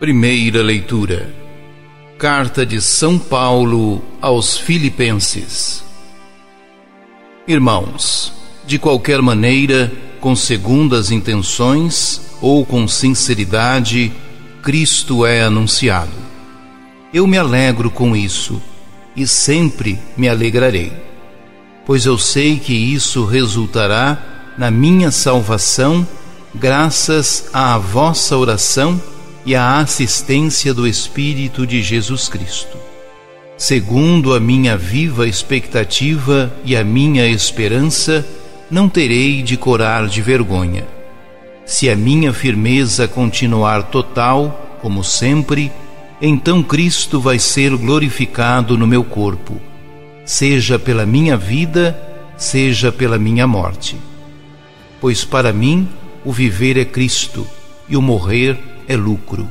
Primeira leitura. Carta de São Paulo aos Filipenses. Irmãos, de qualquer maneira, com segundas intenções ou com sinceridade, Cristo é anunciado. Eu me alegro com isso e sempre me alegrarei, pois eu sei que isso resultará na minha salvação, graças à vossa oração e à assistência do Espírito de Jesus Cristo. Segundo a minha viva expectativa e a minha esperança, não terei de corar de vergonha. Se a minha firmeza continuar total, como sempre, então Cristo vai ser glorificado no meu corpo, seja pela minha vida, seja pela minha morte. Pois para mim o viver é Cristo e o morrer é lucro.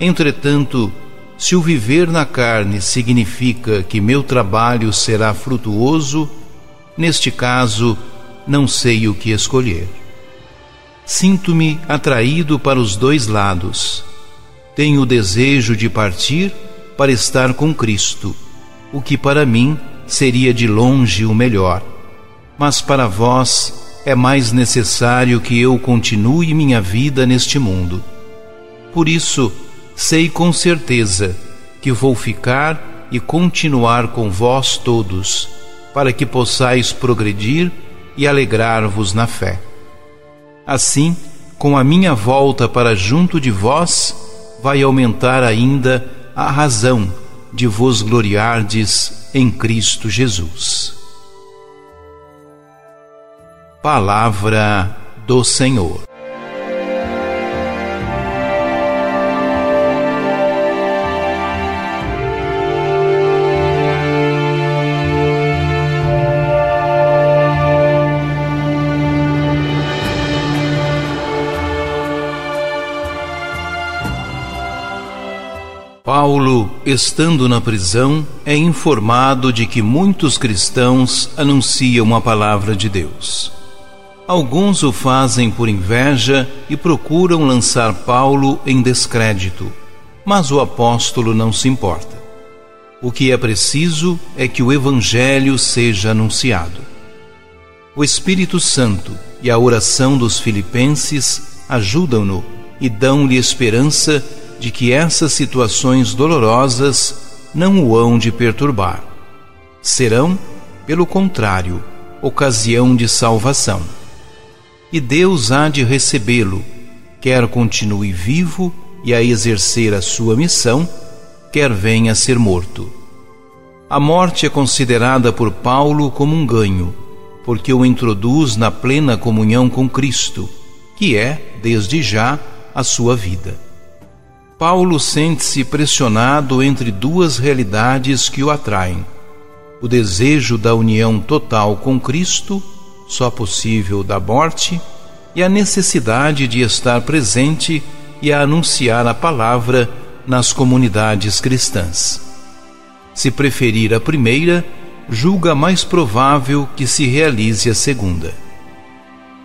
Entretanto, se o viver na carne significa que meu trabalho será frutuoso, neste caso, não sei o que escolher. Sinto-me atraído para os dois lados. Tenho o desejo de partir para estar com Cristo, o que para mim seria de longe o melhor. Mas para vós é mais necessário que eu continue minha vida neste mundo. Por isso, sei com certeza que vou ficar e continuar com vós todos, para que possais progredir e alegrar-vos na fé. Assim, com a minha volta para junto de vós, vai aumentar ainda a razão de vos gloriardes em Cristo Jesus. Palavra do Senhor. Paulo, estando na prisão, é informado de que muitos cristãos anunciam a palavra de Deus. Alguns o fazem por inveja e procuram lançar Paulo em descrédito, mas o apóstolo não se importa. O que é preciso é que o Evangelho seja anunciado. O Espírito Santo e a oração dos filipenses ajudam-no e dão-lhe esperança de que essas situações dolorosas não o hão de perturbar. Serão, pelo contrário, ocasião de salvação. E Deus há de recebê-lo, quer continue vivo e a exercer a sua missão, quer venha a ser morto. A morte é considerada por Paulo como um ganho, porque o introduz na plena comunhão com Cristo, que é, desde já, a sua vida. Paulo sente-se pressionado entre duas realidades que o atraem: o desejo da união total com Cristo, só possível da morte, e a necessidade de estar presente e a anunciar a palavra nas comunidades cristãs. Se preferir a primeira, julga mais provável que se realize a segunda.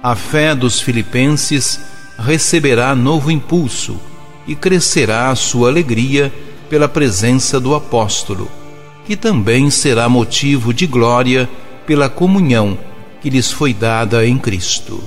A fé dos filipenses receberá novo impulso e crescerá a sua alegria pela presença do apóstolo, que também será motivo de glória pela comunhão que lhes foi dada em Cristo.